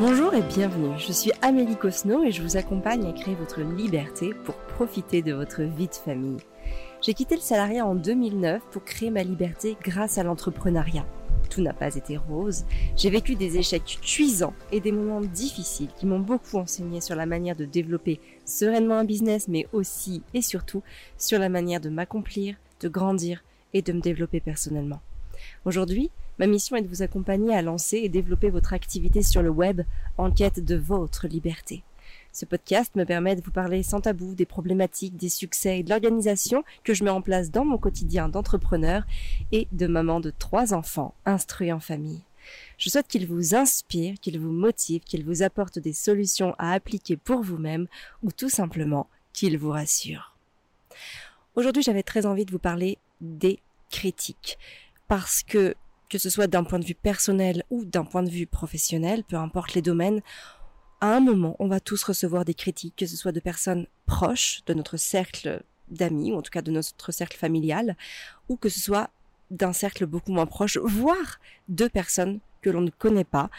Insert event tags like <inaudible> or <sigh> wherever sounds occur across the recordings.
Bonjour et bienvenue, je suis Amélie Cosno et je vous accompagne à créer votre liberté pour profiter de votre vie de famille. J'ai quitté le salariat en 2009 pour créer ma liberté grâce à l'entrepreneuriat. Tout n'a pas été rose, j'ai vécu des échecs cuisants et des moments difficiles qui m'ont beaucoup enseigné sur la manière de développer sereinement un business mais aussi et surtout sur la manière de m'accomplir, de grandir et de me développer personnellement. Aujourd'hui, Ma mission est de vous accompagner à lancer et développer votre activité sur le web en quête de votre liberté. Ce podcast me permet de vous parler sans tabou des problématiques, des succès et de l'organisation que je mets en place dans mon quotidien d'entrepreneur et de maman de trois enfants instruits en famille. Je souhaite qu'il vous inspire, qu'il vous motive, qu'il vous apporte des solutions à appliquer pour vous-même ou tout simplement qu'il vous rassure. Aujourd'hui, j'avais très envie de vous parler des critiques parce que que ce soit d'un point de vue personnel ou d'un point de vue professionnel, peu importe les domaines, à un moment, on va tous recevoir des critiques, que ce soit de personnes proches de notre cercle d'amis, ou en tout cas de notre cercle familial, ou que ce soit d'un cercle beaucoup moins proche, voire de personnes que l'on ne connaît pas,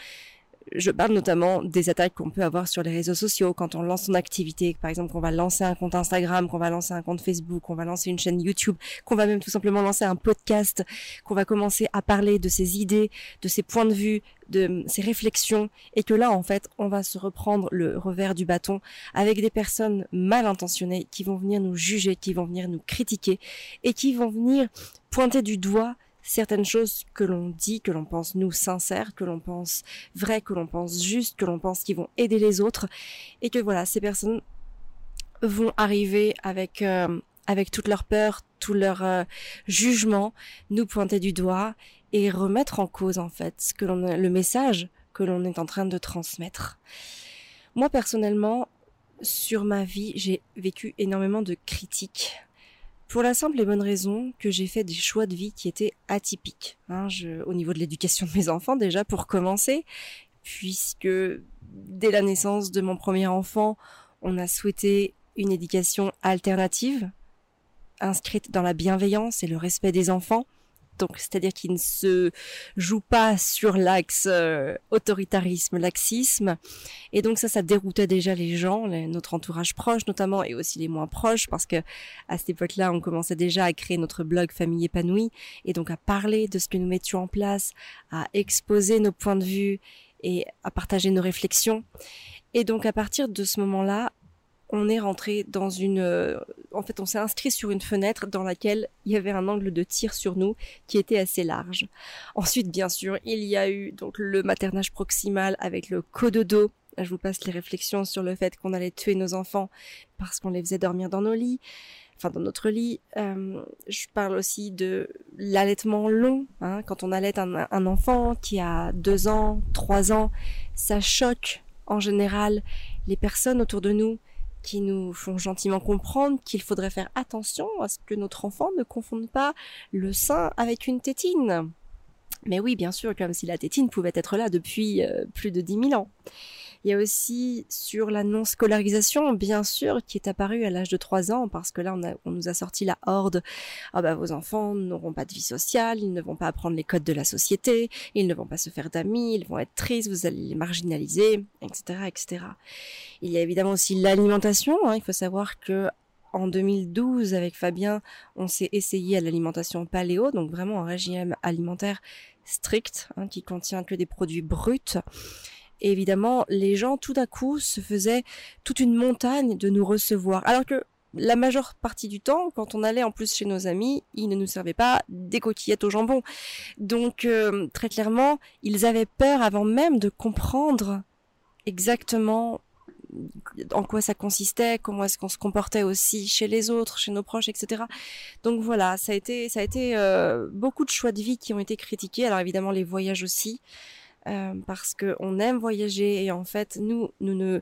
je parle notamment des attaques qu'on peut avoir sur les réseaux sociaux. Quand on lance son activité, par exemple qu'on va lancer un compte Instagram, qu'on va lancer un compte Facebook, qu'on va lancer une chaîne YouTube, qu'on va même tout simplement lancer un podcast, qu'on va commencer à parler de ses idées, de ses points de vue, de ses réflexions, et que là en fait on va se reprendre le revers du bâton avec des personnes mal intentionnées qui vont venir nous juger, qui vont venir nous critiquer et qui vont venir pointer du doigt certaines choses que l'on dit, que l'on pense nous sincères, que l'on pense vraies, que l'on pense justes, que l'on pense qui vont aider les autres, et que voilà, ces personnes vont arriver avec euh, avec toute leur peur, tout leur euh, jugement, nous pointer du doigt et remettre en cause en fait ce que l'on le message que l'on est en train de transmettre. Moi personnellement, sur ma vie, j'ai vécu énormément de critiques pour la simple et bonne raison que j'ai fait des choix de vie qui étaient atypiques. Hein, je, au niveau de l'éducation de mes enfants déjà pour commencer, puisque dès la naissance de mon premier enfant, on a souhaité une éducation alternative, inscrite dans la bienveillance et le respect des enfants donc c'est-à-dire qu'il ne se joue pas sur l'axe euh, autoritarisme, laxisme, et donc ça, ça déroutait déjà les gens, notre entourage proche notamment, et aussi les moins proches, parce que à cette époque-là, on commençait déjà à créer notre blog Famille épanouie, et donc à parler de ce que nous mettions en place, à exposer nos points de vue et à partager nos réflexions. Et donc à partir de ce moment-là, on est rentré dans une, euh, en fait, on s'est inscrit sur une fenêtre dans laquelle il y avait un angle de tir sur nous qui était assez large. Ensuite, bien sûr, il y a eu donc le maternage proximal avec le cododo. Je vous passe les réflexions sur le fait qu'on allait tuer nos enfants parce qu'on les faisait dormir dans nos lits, enfin dans notre lit. Euh, je parle aussi de l'allaitement long. Hein, quand on allait un, un enfant qui a deux ans, trois ans, ça choque en général les personnes autour de nous qui nous font gentiment comprendre qu'il faudrait faire attention à ce que notre enfant ne confonde pas le sein avec une tétine. Mais oui, bien sûr, comme si la tétine pouvait être là depuis euh, plus de dix mille ans. Il y a aussi sur la non-scolarisation, bien sûr, qui est apparue à l'âge de 3 ans, parce que là, on, a, on nous a sorti la horde. Ah bah, vos enfants n'auront pas de vie sociale, ils ne vont pas apprendre les codes de la société, ils ne vont pas se faire d'amis, ils vont être tristes, vous allez les marginaliser, etc., etc. Il y a évidemment aussi l'alimentation. Hein. Il faut savoir que en 2012, avec Fabien, on s'est essayé à l'alimentation paléo, donc vraiment un régime alimentaire strict, hein, qui contient que des produits bruts. Et évidemment, les gens tout à coup se faisaient toute une montagne de nous recevoir. Alors que la majeure partie du temps, quand on allait en plus chez nos amis, ils ne nous servaient pas des coquillettes au jambon. Donc euh, très clairement, ils avaient peur avant même de comprendre exactement en quoi ça consistait, comment est-ce qu'on se comportait aussi chez les autres, chez nos proches, etc. Donc voilà, ça a été, ça a été euh, beaucoup de choix de vie qui ont été critiqués. Alors évidemment les voyages aussi. Euh, parce qu'on aime voyager et en fait nous nous ne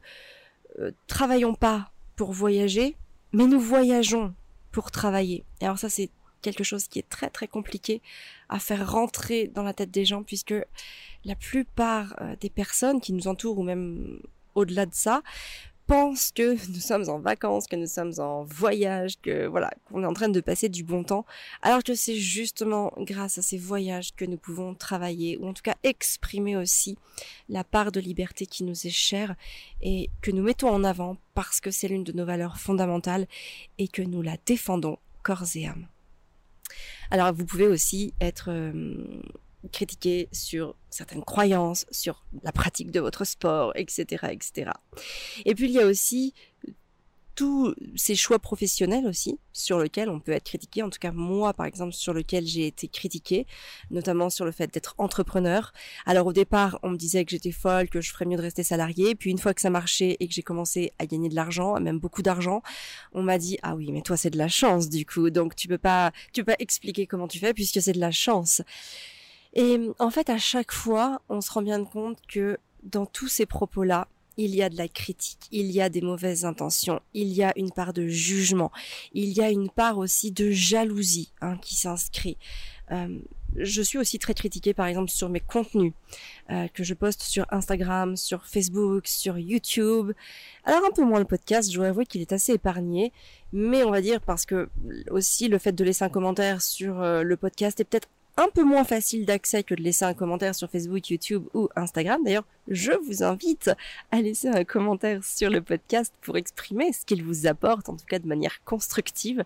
euh, travaillons pas pour voyager, mais nous voyageons pour travailler. Et alors ça c'est quelque chose qui est très très compliqué à faire rentrer dans la tête des gens puisque la plupart euh, des personnes qui nous entourent ou même au-delà de ça pense que nous sommes en vacances, que nous sommes en voyage, que voilà, qu'on est en train de passer du bon temps, alors que c'est justement grâce à ces voyages que nous pouvons travailler, ou en tout cas exprimer aussi la part de liberté qui nous est chère et que nous mettons en avant parce que c'est l'une de nos valeurs fondamentales et que nous la défendons corps et âme. Alors vous pouvez aussi être euh, critiquer sur certaines croyances, sur la pratique de votre sport, etc., etc. Et puis il y a aussi tous ces choix professionnels aussi sur lesquels on peut être critiqué. En tout cas, moi, par exemple, sur lequel j'ai été critiqué, notamment sur le fait d'être entrepreneur. Alors au départ, on me disait que j'étais folle, que je ferais mieux de rester salarié. Puis une fois que ça marchait et que j'ai commencé à gagner de l'argent, même beaucoup d'argent, on m'a dit ah oui, mais toi c'est de la chance du coup, donc tu peux pas, tu peux pas expliquer comment tu fais puisque c'est de la chance. Et en fait, à chaque fois, on se rend bien compte que dans tous ces propos-là, il y a de la critique, il y a des mauvaises intentions, il y a une part de jugement, il y a une part aussi de jalousie hein, qui s'inscrit. Euh, je suis aussi très critiquée par exemple sur mes contenus euh, que je poste sur Instagram, sur Facebook, sur YouTube. Alors un peu moins le podcast, je dois avouer qu'il est assez épargné, mais on va dire parce que aussi le fait de laisser un commentaire sur euh, le podcast est peut-être un peu moins facile d'accès que de laisser un commentaire sur Facebook, YouTube ou Instagram. D'ailleurs, je vous invite à laisser un commentaire sur le podcast pour exprimer ce qu'il vous apporte, en tout cas de manière constructive.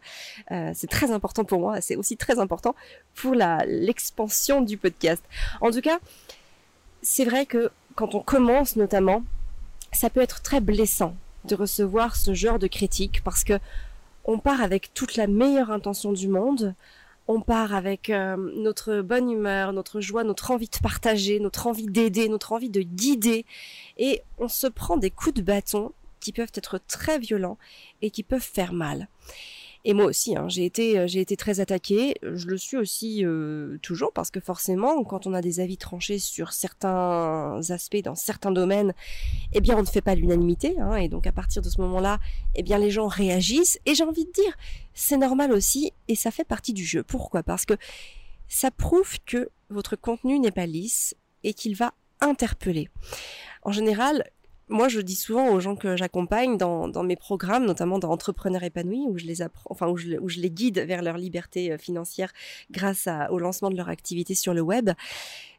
Euh, c'est très important pour moi, c'est aussi très important pour l'expansion du podcast. En tout cas, c'est vrai que quand on commence notamment, ça peut être très blessant de recevoir ce genre de critiques parce que on part avec toute la meilleure intention du monde, on part avec euh, notre bonne humeur, notre joie, notre envie de partager, notre envie d'aider, notre envie de guider, et on se prend des coups de bâton qui peuvent être très violents et qui peuvent faire mal. Et moi aussi, hein, j'ai été, euh, j'ai été très attaquée. Je le suis aussi euh, toujours parce que forcément, quand on a des avis tranchés sur certains aspects dans certains domaines, eh bien, on ne fait pas l'unanimité. Hein, et donc, à partir de ce moment-là, eh bien, les gens réagissent. Et j'ai envie de dire, c'est normal aussi, et ça fait partie du jeu. Pourquoi? Parce que ça prouve que votre contenu n'est pas lisse et qu'il va interpeller. En général, moi, je dis souvent aux gens que j'accompagne dans, mes programmes, notamment dans Entrepreneurs épanouis, où je les guide vers leur liberté euh, financière grâce au lancement de leur activité sur le web.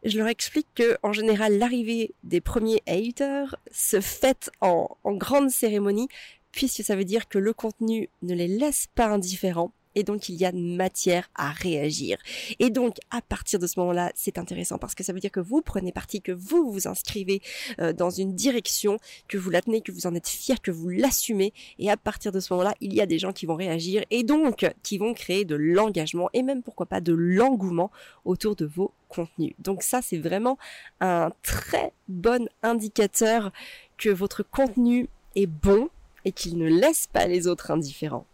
Je leur explique que, en général, l'arrivée des premiers haters se fait en, en grande cérémonie, puisque ça veut dire que le contenu ne les laisse pas indifférents et donc il y a matière à réagir. Et donc à partir de ce moment-là, c'est intéressant parce que ça veut dire que vous prenez parti, que vous vous inscrivez euh, dans une direction, que vous la tenez, que vous en êtes fier, que vous l'assumez et à partir de ce moment-là, il y a des gens qui vont réagir et donc qui vont créer de l'engagement et même pourquoi pas de l'engouement autour de vos contenus. Donc ça c'est vraiment un très bon indicateur que votre contenu est bon et qu'il ne laisse pas les autres indifférents.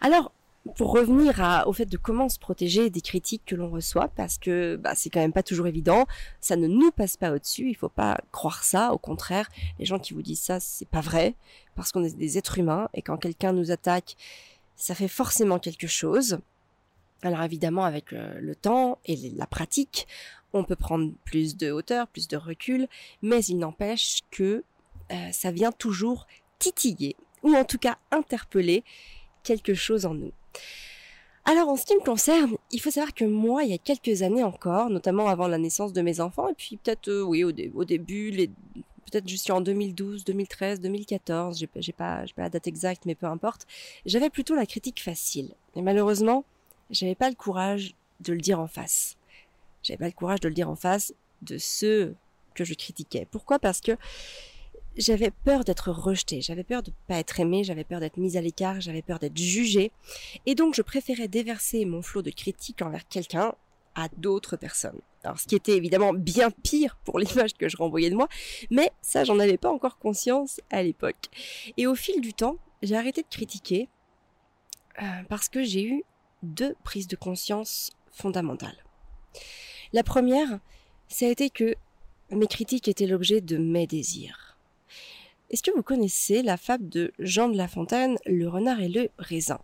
Alors, pour revenir au fait de comment se protéger des critiques que l'on reçoit, parce que bah, c'est quand même pas toujours évident, ça ne nous passe pas au-dessus, il faut pas croire ça, au contraire, les gens qui vous disent ça, c'est pas vrai, parce qu'on est des êtres humains, et quand quelqu'un nous attaque, ça fait forcément quelque chose. Alors évidemment, avec le, temps et la pratique, on peut prendre plus de hauteur, plus de recul, mais il n'empêche que euh, ça vient toujours titiller, ou en tout cas interpeller quelque chose en nous. Alors en ce qui me concerne, il faut savoir que moi, il y a quelques années encore, notamment avant la naissance de mes enfants, et puis peut-être euh, oui au, début, peut-être juste en 2012, 2013, 2014, j'ai, pas, pas la date exacte, mais peu importe, j'avais plutôt la critique facile. Et malheureusement, j'avais pas le courage de le dire en face. J'avais pas le courage de le dire en face de ceux que je critiquais. Pourquoi? Parce que j'avais peur d'être rejetée, j'avais peur de pas être aimée, j'avais peur d'être mise à l'écart, j'avais peur d'être jugée, et donc je préférais déverser mon flot de critiques envers quelqu'un à d'autres personnes. Alors ce qui était évidemment bien pire pour <laughs> l'image que je renvoyais de moi, mais ça j'en avais pas encore conscience à l'époque. Et au fil du temps, j'ai arrêté de critiquer euh, parce que j'ai eu deux prises de conscience fondamentales. La première, ça a été que mes critiques étaient l'objet de mes désirs. Est-ce que vous connaissez la fable de Jean de La Fontaine, le renard et le raisin?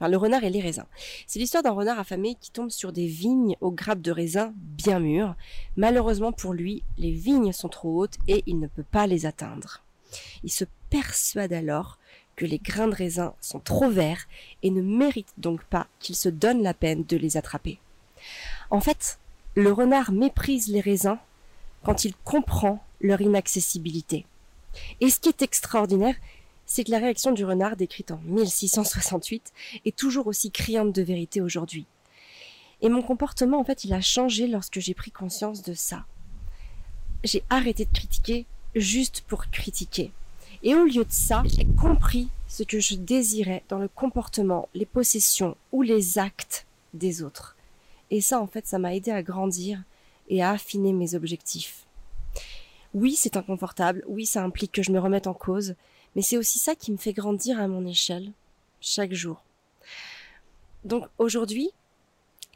Enfin, le renard et les raisins. C'est l'histoire d'un renard affamé qui tombe sur des vignes aux grappes de raisins bien mûres. Malheureusement pour lui, les vignes sont trop hautes et il ne peut pas les atteindre. Il se persuade alors que les grains de raisin sont trop verts et ne méritent donc pas qu'il se donne la peine de les attraper. En fait, le renard méprise les raisins quand il comprend leur inaccessibilité. Et ce qui est extraordinaire, c'est que la réaction du renard décrite en 1668 est toujours aussi criante de vérité aujourd'hui. Et mon comportement, en fait, il a changé lorsque j'ai pris conscience de ça. J'ai arrêté de critiquer juste pour critiquer. Et au lieu de ça, j'ai compris ce que je désirais dans le comportement, les possessions ou les actes des autres. Et ça, en fait, ça m'a aidé à grandir et à affiner mes objectifs. Oui, c'est inconfortable, oui, ça implique que je me remette en cause, mais c'est aussi ça qui me fait grandir à mon échelle, chaque jour. Donc aujourd'hui,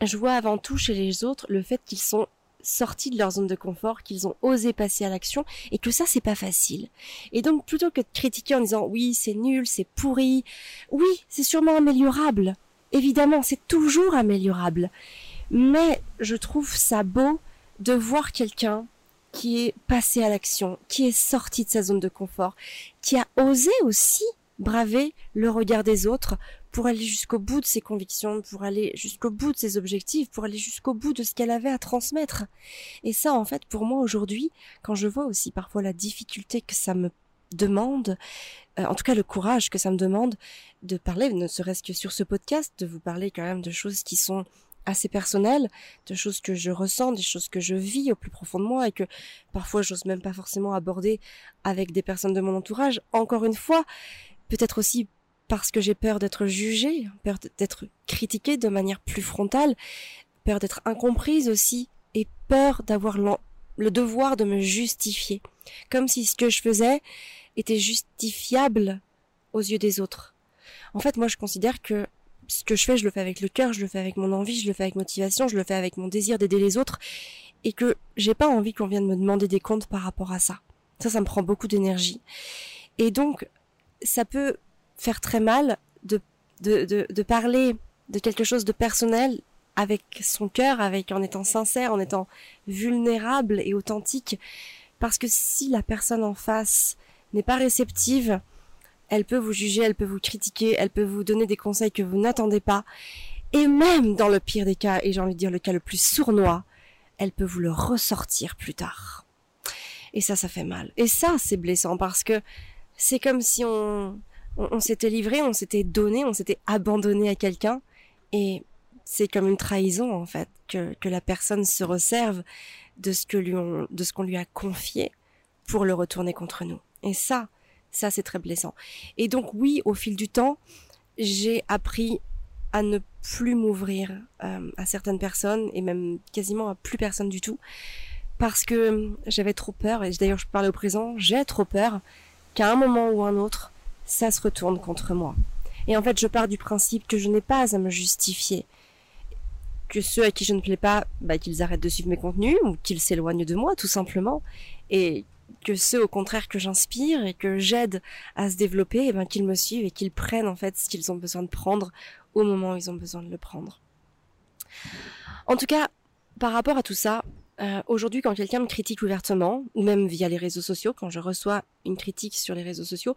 je vois avant tout chez les autres le fait qu'ils sont sortis de leur zone de confort, qu'ils ont osé passer à l'action et que ça c'est pas facile. Et donc plutôt que de critiquer en disant oui c'est nul, c'est pourri, oui c'est sûrement améliorable. Évidemment c'est toujours améliorable. Mais je trouve ça beau de voir quelqu'un qui est passé à l'action, qui est sorti de sa zone de confort, qui a osé aussi braver le regard des autres pour aller jusqu'au bout de ses convictions, pour aller jusqu'au bout de ses objectifs, pour aller jusqu'au bout de ce qu'elle avait à transmettre. Et ça, en fait, pour moi aujourd'hui, quand je vois aussi parfois la difficulté que ça me demande, euh, en tout cas le courage que ça me demande de parler, ne serait-ce que sur ce podcast, de vous parler quand même de choses qui sont assez personnelles, de choses que je ressens, des choses que je vis au plus profond de moi et que parfois j'ose même pas forcément aborder avec des personnes de mon entourage. Encore une fois, peut-être aussi parce que j'ai peur d'être jugée, peur d'être critiquée de manière plus frontale, peur d'être incomprise aussi, et peur d'avoir le devoir de me justifier, comme si ce que je faisais était justifiable aux yeux des autres. En fait, moi, je considère que ce que je fais, je le fais avec le cœur, je le fais avec mon envie, je le fais avec motivation, je le fais avec mon désir d'aider les autres, et que j'ai pas envie qu'on vienne me demander des comptes par rapport à ça. Ça, ça me prend beaucoup d'énergie. Et donc, ça peut faire très mal de, de, de, de parler de quelque chose de personnel avec son cœur, avec en étant sincère, en étant vulnérable et authentique, parce que si la personne en face n'est pas réceptive, elle peut vous juger, elle peut vous critiquer, elle peut vous donner des conseils que vous n'attendez pas, et même dans le pire des cas, et j'ai envie de dire le cas le plus sournois, elle peut vous le ressortir plus tard. Et ça, ça fait mal. Et ça, c'est blessant parce que c'est comme si on, on, s'était livré, on s'était donné, on s'était abandonné à quelqu'un, et c'est comme une trahison en fait que, que la personne se resserve de ce que lui de ce qu'on lui a confié pour le retourner contre nous. Et ça, ça c'est très blessant. Et donc oui, au fil du temps, j'ai appris à ne plus m'ouvrir euh, à certaines personnes et même quasiment à plus personne du tout parce que j'avais trop peur et d'ailleurs je parlais au présent, j'ai trop peur qu'à un moment ou un autre ça se retourne contre moi. Et en fait, je pars du principe que je n'ai pas à me justifier. Que ceux à qui je ne plais pas, bah, qu'ils arrêtent de suivre mes contenus ou qu'ils s'éloignent de moi, tout simplement. Et que ceux, au contraire, que j'inspire et que j'aide à se développer, eh ben, qu'ils me suivent et qu'ils prennent, en fait, ce qu'ils ont besoin de prendre au moment où ils ont besoin de le prendre. En tout cas, par rapport à tout ça, euh, aujourd'hui, quand quelqu'un me critique ouvertement, ou même via les réseaux sociaux, quand je reçois une critique sur les réseaux sociaux,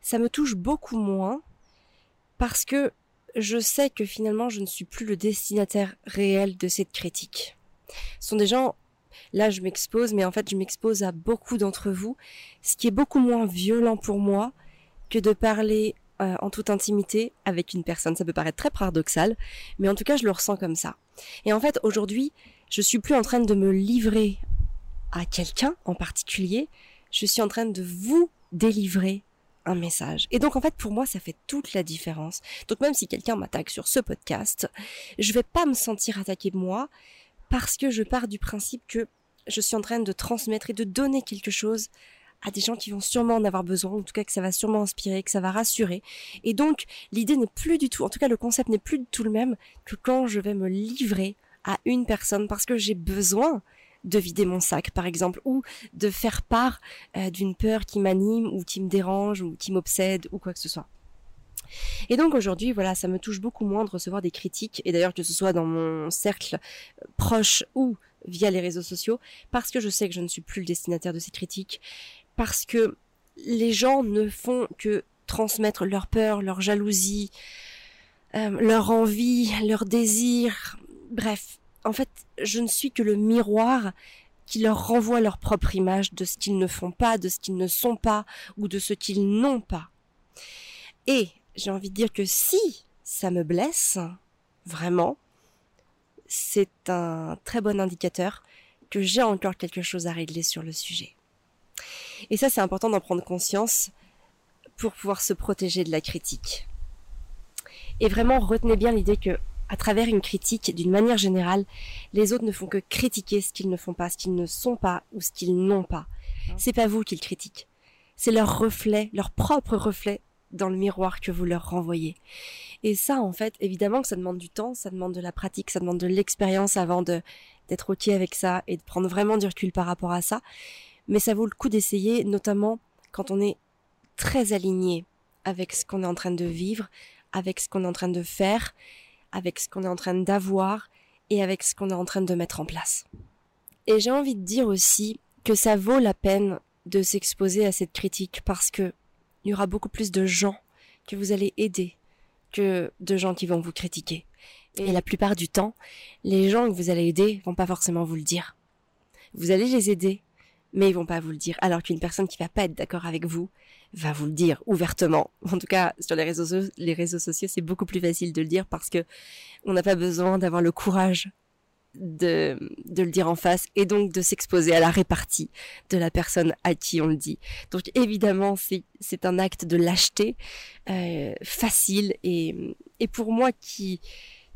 ça me touche beaucoup moins parce que je sais que finalement je ne suis plus le destinataire réel de cette critique. Ce sont des gens, là je m'expose, mais en fait je m'expose à beaucoup d'entre vous, ce qui est beaucoup moins violent pour moi que de parler euh, en toute intimité avec une personne. Ça peut paraître très paradoxal, mais en tout cas je le ressens comme ça. Et en fait aujourd'hui, je suis plus en train de me livrer à quelqu'un en particulier, je suis en train de vous délivrer un message. Et donc en fait pour moi ça fait toute la différence. Donc même si quelqu'un m'attaque sur ce podcast, je vais pas me sentir attaqué moi parce que je pars du principe que je suis en train de transmettre et de donner quelque chose à des gens qui vont sûrement en avoir besoin, en tout cas que ça va sûrement inspirer, que ça va rassurer. Et donc l'idée n'est plus du tout, en tout cas le concept n'est plus du tout le même que quand je vais me livrer à une personne parce que j'ai besoin de vider mon sac, par exemple, ou de faire part euh, d'une peur qui m'anime ou qui me dérange ou qui m'obsède ou quoi que ce soit. Et donc aujourd'hui, voilà, ça me touche beaucoup moins de recevoir des critiques, et d'ailleurs que ce soit dans mon cercle euh, proche ou via les réseaux sociaux, parce que je sais que je ne suis plus le destinataire de ces critiques, parce que les gens ne font que transmettre leur peur, leur jalousie, euh, leur envie, leur désir. Bref, en fait, je ne suis que le miroir qui leur renvoie leur propre image de ce qu'ils ne font pas, de ce qu'ils ne sont pas ou de ce qu'ils n'ont pas. Et j'ai envie de dire que si ça me blesse, vraiment, c'est un très bon indicateur que j'ai encore quelque chose à régler sur le sujet. Et ça, c'est important d'en prendre conscience pour pouvoir se protéger de la critique. Et vraiment, retenez bien l'idée que, à travers une critique, d'une manière générale, les autres ne font que critiquer ce qu'ils ne font pas, ce qu'ils ne sont pas ou ce qu'ils n'ont pas. C'est pas vous qu'ils critiquent. C'est leur reflet, leur propre reflet dans le miroir que vous leur renvoyez. Et ça, en fait, évidemment que ça demande du temps, ça demande de la pratique, ça demande de l'expérience avant d'être ok avec ça et de prendre vraiment du recul par rapport à ça. Mais ça vaut le coup d'essayer, notamment quand on est très aligné avec ce qu'on est en train de vivre, avec ce qu'on est en train de faire, avec ce qu'on est en train d'avoir et avec ce qu'on est en train de mettre en place. Et j'ai envie de dire aussi que ça vaut la peine de s'exposer à cette critique parce que il y aura beaucoup plus de gens que vous allez aider que de gens qui vont vous critiquer. Et la plupart du temps, les gens que vous allez aider vont pas forcément vous le dire. Vous allez les aider, mais ils vont pas vous le dire. Alors qu'une personne qui va pas être d'accord avec vous va vous le dire ouvertement. <laughs> En tout cas, sur les réseaux, les réseaux sociaux, c'est beaucoup plus facile de le dire parce que on n'a pas besoin d'avoir le courage de, de le dire en face et donc de s'exposer à la répartie de la personne à qui on le dit. Donc évidemment, c'est un acte de lâcheté euh, facile et, et pour moi qui,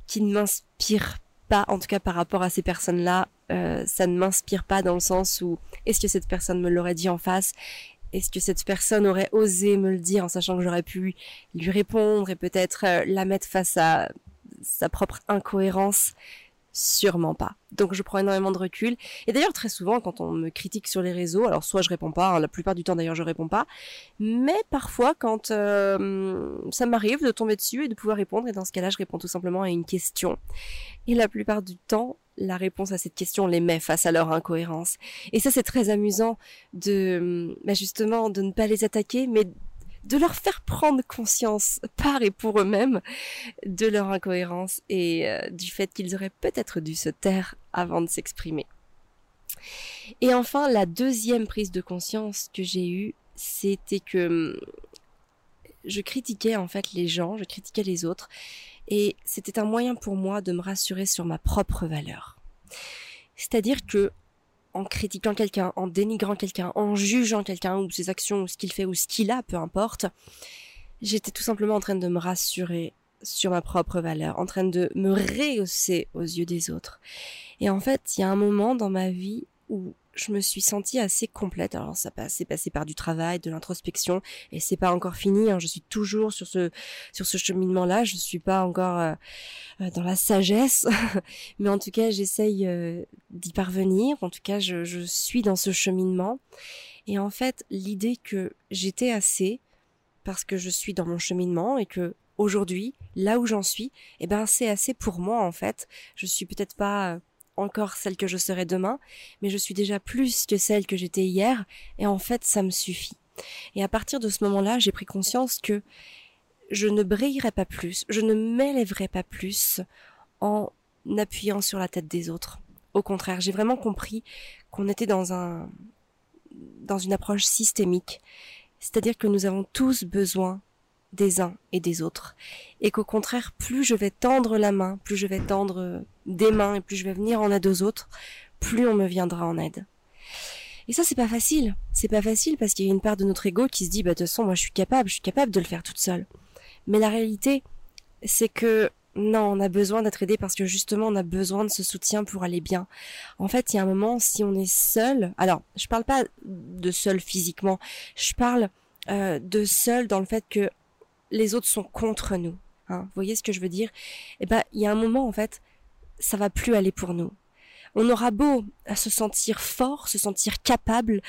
qui ne m'inspire pas, en tout cas par rapport à ces personnes-là, euh, ça ne m'inspire pas dans le sens où est-ce que cette personne me l'aurait dit en face? Est-ce que cette personne aurait osé me le dire en sachant que j'aurais pu lui répondre et peut-être euh, la mettre face à sa propre incohérence Sûrement pas. Donc je prends énormément de recul. Et d'ailleurs très souvent quand on me critique sur les réseaux, alors soit je réponds pas, hein, la plupart du temps d'ailleurs je réponds pas, mais parfois quand euh, ça m'arrive de tomber dessus et de pouvoir répondre, et dans ce cas-là je réponds tout simplement à une question. Et la plupart du temps, la réponse à cette question les met face à leur incohérence. Et ça c'est très amusant de bah, justement de ne pas les attaquer, mais de leur faire prendre conscience par et pour eux-mêmes de leur incohérence et euh, du fait qu'ils auraient peut-être dû se taire avant de s'exprimer. Et enfin, la deuxième prise de conscience que j'ai eue, c'était que hum, je critiquais en fait les gens, je critiquais les autres, et c'était un moyen pour moi de me rassurer sur ma propre valeur. C'est-à-dire que en critiquant quelqu'un, en dénigrant quelqu'un, en jugeant quelqu'un ou ses actions ou ce qu'il fait ou ce qu'il a, peu importe, j'étais tout simplement en train de me rassurer sur ma propre valeur, en train de me rehausser aux yeux des autres. Et en fait, il y a un moment dans ma vie où je me suis sentie assez complète. Alors ça s'est passé par du travail, de l'introspection, et c'est pas encore fini. Hein. Je suis toujours sur ce sur ce cheminement-là. Je suis pas encore euh, euh, dans la sagesse, <laughs> mais en tout cas j'essaye euh, d'y parvenir. En tout cas, je, suis dans ce cheminement. Et en fait, l'idée que j'étais assez parce que je suis dans mon cheminement et que aujourd'hui, là où j'en suis, eh ben c'est assez pour moi en fait. Je suis peut-être pas encore celle que je serai demain, mais je suis déjà plus que celle que j'étais hier, et en fait ça me suffit. Et à partir de ce moment-là, j'ai pris conscience que je ne brillerai pas plus, je ne m'élèverai pas plus en appuyant sur la tête des autres. Au contraire, j'ai vraiment compris qu'on était dans un dans une approche systémique, c'est-à-dire que nous avons tous besoin des uns et des autres. Et qu'au contraire, plus je vais tendre la main, plus je vais tendre des mains et plus je vais venir en aide aux autres, plus on me viendra en aide. Et ça, c'est pas facile. C'est pas facile parce qu'il y a une part de notre ego qui se dit, bah, de toute façon, moi, je suis capable, je suis capable de le faire toute seule. Mais la réalité, c'est que non, on a besoin d'être aidé parce que justement, on a besoin de ce soutien pour aller bien. En fait, il y a un moment, si on est seul, alors, je parle pas de seul physiquement, je parle euh, de seul dans le fait que les autres sont contre nous. Hein. Vous voyez ce que je veux dire? Eh ben, il y a un moment en fait, ça va plus aller pour nous. On aura beau à se sentir fort, se sentir capable,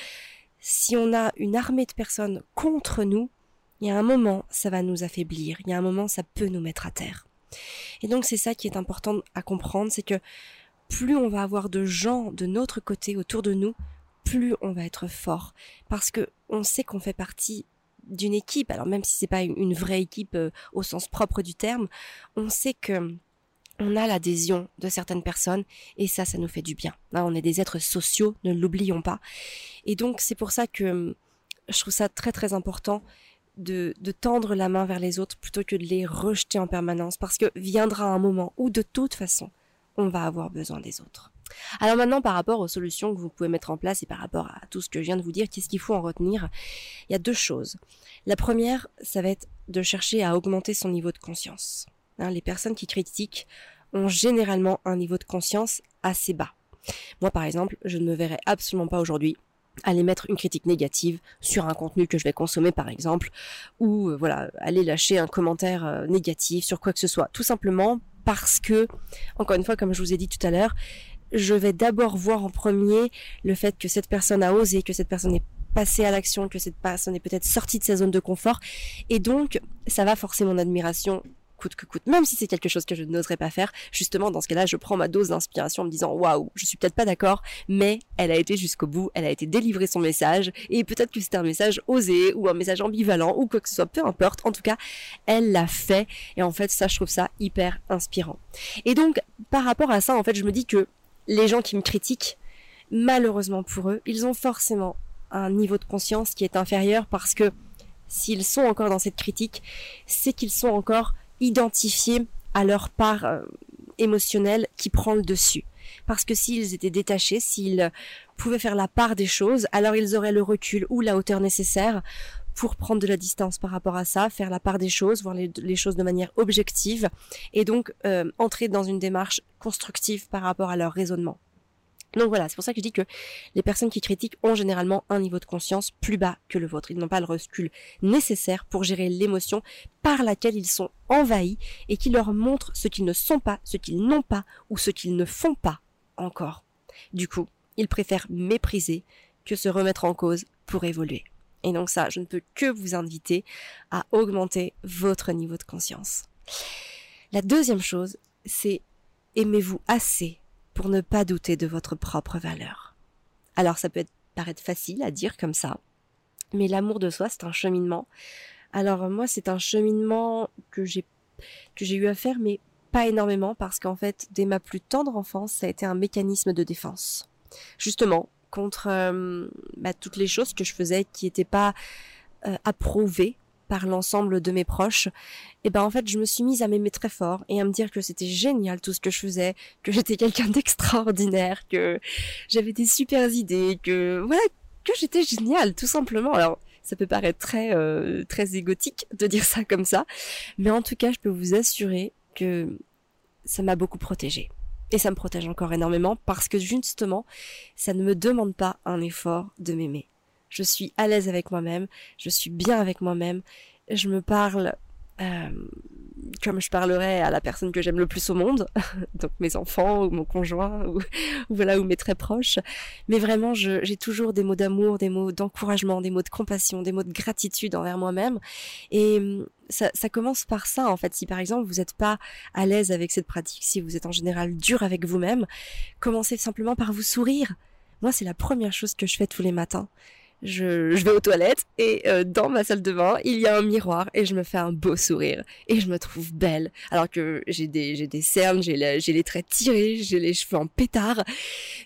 si on a une armée de personnes contre nous, il y a un moment, ça va nous affaiblir. Il y a un moment, ça peut nous mettre à terre. Et donc, c'est ça qui est important à comprendre, c'est que plus on va avoir de gens de notre côté autour de nous, plus on va être fort. Parce que on sait qu'on fait partie d'une équipe, alors même si c'est pas une vraie équipe euh, au sens propre du terme, on sait que on a l'adhésion de certaines personnes et ça, ça nous fait du bien. Hein, on est des êtres sociaux, ne l'oublions pas. Et donc c'est pour ça que je trouve ça très très important de, de, tendre la main vers les autres plutôt que de les rejeter en permanence parce que viendra un moment où de toute façon on va avoir besoin des autres. Alors maintenant, par rapport aux solutions que vous pouvez mettre en place et par rapport à tout ce que je viens de vous dire, qu'est-ce qu'il faut en retenir Il y a deux choses. La première, ça va être de chercher à augmenter son niveau de conscience. Hein, les personnes qui critiquent ont généralement un niveau de conscience assez bas. Moi, par exemple, je ne me verrais absolument pas aujourd'hui aller mettre une critique négative sur un contenu que je vais consommer par exemple ou euh, voilà aller lâcher un commentaire euh, négatif sur quoi que ce soit tout simplement parce que encore une fois comme je vous ai dit tout à l'heure je vais d'abord voir en premier le fait que cette personne a osé, que cette personne est passée à l'action, que cette personne est peut-être sortie de sa zone de confort. Et donc, ça va forcer mon admiration coûte que coûte, même si c'est quelque chose que je n'oserais pas faire. Justement, dans ce cas-là, je prends ma dose d'inspiration en me disant waouh, je suis peut-être pas d'accord, mais elle a été jusqu'au bout, elle a été délivrée son message, et peut-être que c'était un message osé ou un message ambivalent ou quoi que ce soit, peu importe. En tout cas, elle l'a fait, et en fait, ça, je trouve ça hyper inspirant. Et donc, par rapport à ça, en fait, je me dis que les gens qui me critiquent, malheureusement pour eux, ils ont forcément un niveau de conscience qui est inférieur parce que s'ils sont encore dans cette critique, c'est qu'ils sont encore identifiés à leur part euh, émotionnelle qui prend le dessus. Parce que s'ils étaient détachés, s'ils pouvaient faire la part des choses, alors ils auraient le recul ou la hauteur nécessaire pour prendre de la distance par rapport à ça, faire la part des choses, voir les, choses de manière objective et donc euh, entrer dans une démarche constructive par rapport à leur raisonnement. Donc voilà, c'est pour ça que je dis que les personnes qui critiquent ont généralement un niveau de conscience plus bas que le vôtre. Ils n'ont pas le recul nécessaire pour gérer l'émotion par laquelle ils sont envahis et qui leur montre ce qu'ils ne sont pas, ce qu'ils n'ont pas ou ce qu'ils ne font pas encore. Du coup, ils préfèrent mépriser que se remettre en cause pour évoluer. Et donc ça, je ne peux que vous inviter à augmenter votre niveau de conscience. La deuxième chose, c'est aimez-vous assez pour ne pas douter de votre propre valeur. Alors ça peut paraître facile à dire comme ça, mais l'amour de soi, c'est un cheminement. Alors moi, c'est un cheminement que j'ai que j'ai eu à faire, mais pas énormément parce qu'en fait, dès ma plus tendre enfance, ça a été un mécanisme de défense. Justement, contre euh, bah, toutes les choses que je faisais qui n'étaient pas euh, approuvées par l'ensemble de mes proches, et ben en fait je me suis mise à m'aimer très fort et à me dire que c'était génial tout ce que je faisais, que j'étais quelqu'un d'extraordinaire, que j'avais des super idées, que voilà que j'étais génial tout simplement. Alors ça peut paraître très euh, très égotique de dire ça comme ça, mais en tout cas je peux vous assurer que ça m'a beaucoup protégée. Et ça me protège encore énormément parce que justement, ça ne me demande pas un effort de m'aimer. Je suis à l'aise avec moi-même, je suis bien avec moi-même, je me parle euh, comme je parlerais à la personne que j'aime le plus au monde, <laughs> donc mes enfants ou mon conjoint <laughs> ou, voilà ou mes très proches. Mais vraiment, j'ai toujours des mots d'amour, des mots d'encouragement, des mots de compassion, des mots de gratitude envers moi-même. Et hum, ça, ça, commence par ça en fait. Si par exemple vous n'êtes pas à l'aise avec cette pratique, si vous êtes en général dur avec vous-même, commencez simplement par vous sourire. Moi, c'est la première chose que je fais tous les matins je, je vais aux toilettes et euh, dans ma salle de bain, il y a un miroir et je me fais un beau sourire et je me trouve belle. Alors que j'ai des, j'ai des cernes, j'ai, j'ai les traits tirés, j'ai les cheveux en pétard,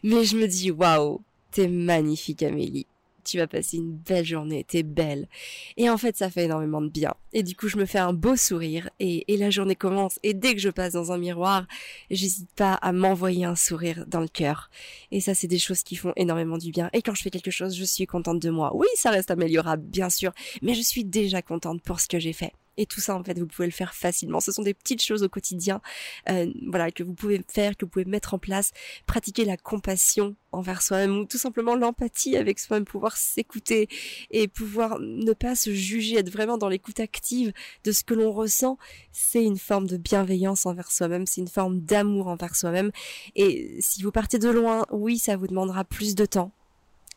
mais je me dis waouh, t'es magnifique Amélie tu vas passer une belle journée, t'es belle. Et en fait, ça fait énormément de bien. Et du coup, je me fais un beau sourire et, et la journée commence. Et dès que je passe dans un miroir, j'hésite pas à m'envoyer un sourire dans le cœur. Et ça, c'est des choses qui font énormément du bien. Et quand je fais quelque chose, je suis contente de moi. Oui, ça reste améliorable, bien sûr, mais je suis déjà contente pour ce que j'ai fait. Et tout ça, en fait, vous pouvez le faire facilement. Ce sont des petites choses au quotidien, euh, voilà, que vous pouvez faire, que vous pouvez mettre en place. Pratiquer la compassion envers soi-même ou tout simplement l'empathie avec soi-même, pouvoir s'écouter et pouvoir ne pas se juger, être vraiment dans l'écoute active de ce que l'on ressent. C'est une forme de bienveillance envers soi-même, c'est une forme d'amour envers soi-même. Et si vous partez de loin, oui, ça vous demandera plus de temps.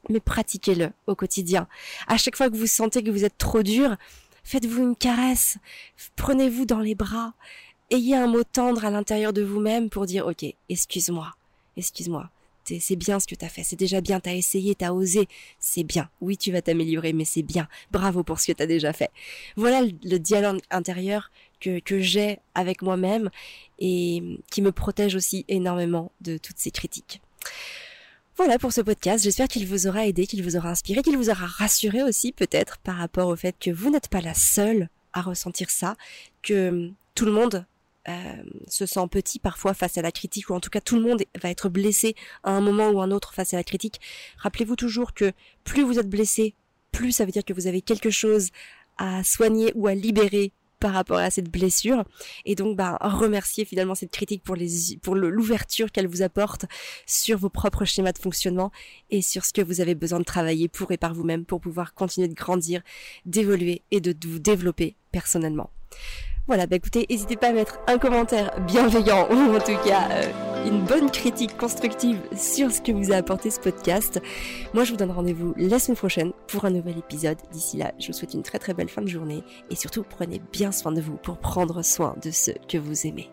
Mais pratiquez-le au quotidien. À chaque fois que vous sentez que vous êtes trop dur, Faites-vous une caresse, prenez-vous dans les bras, ayez un mot tendre à l'intérieur de vous-même pour dire ok, excuse-moi, excuse-moi, c'est bien ce que tu as fait, c'est déjà bien, tu as essayé, tu as osé, c'est bien. Oui, tu vas t'améliorer, mais c'est bien. Bravo pour ce que tu as déjà fait. Voilà le, dialogue intérieur que, que j'ai avec moi-même et qui me protège aussi énormément de toutes ces critiques. Voilà pour ce podcast, j'espère qu'il vous aura aidé, qu'il vous aura inspiré, qu'il vous aura rassuré aussi peut-être par rapport au fait que vous n'êtes pas la seule à ressentir ça, que tout le monde euh, se sent petit parfois face à la critique, ou en tout cas tout le monde va être blessé à un moment ou un autre face à la critique. Rappelez-vous toujours que plus vous êtes blessé, plus ça veut dire que vous avez quelque chose à soigner ou à libérer par rapport à cette blessure et donc bah remercier finalement cette critique pour l'ouverture qu'elle vous apporte sur vos propres schémas de fonctionnement et sur ce que vous avez besoin de travailler pour et par vous-même pour pouvoir continuer de grandir, d'évoluer et de vous développer personnellement. Voilà, bah écoutez, n'hésitez pas à mettre un commentaire bienveillant ou en tout cas euh, une bonne critique constructive sur ce que vous a apporté ce podcast. Moi, je vous donne rendez-vous la semaine prochaine pour un nouvel épisode. D'ici là, je vous souhaite une très très belle fin de journée et surtout prenez bien soin de vous pour prendre soin de ceux que vous aimez.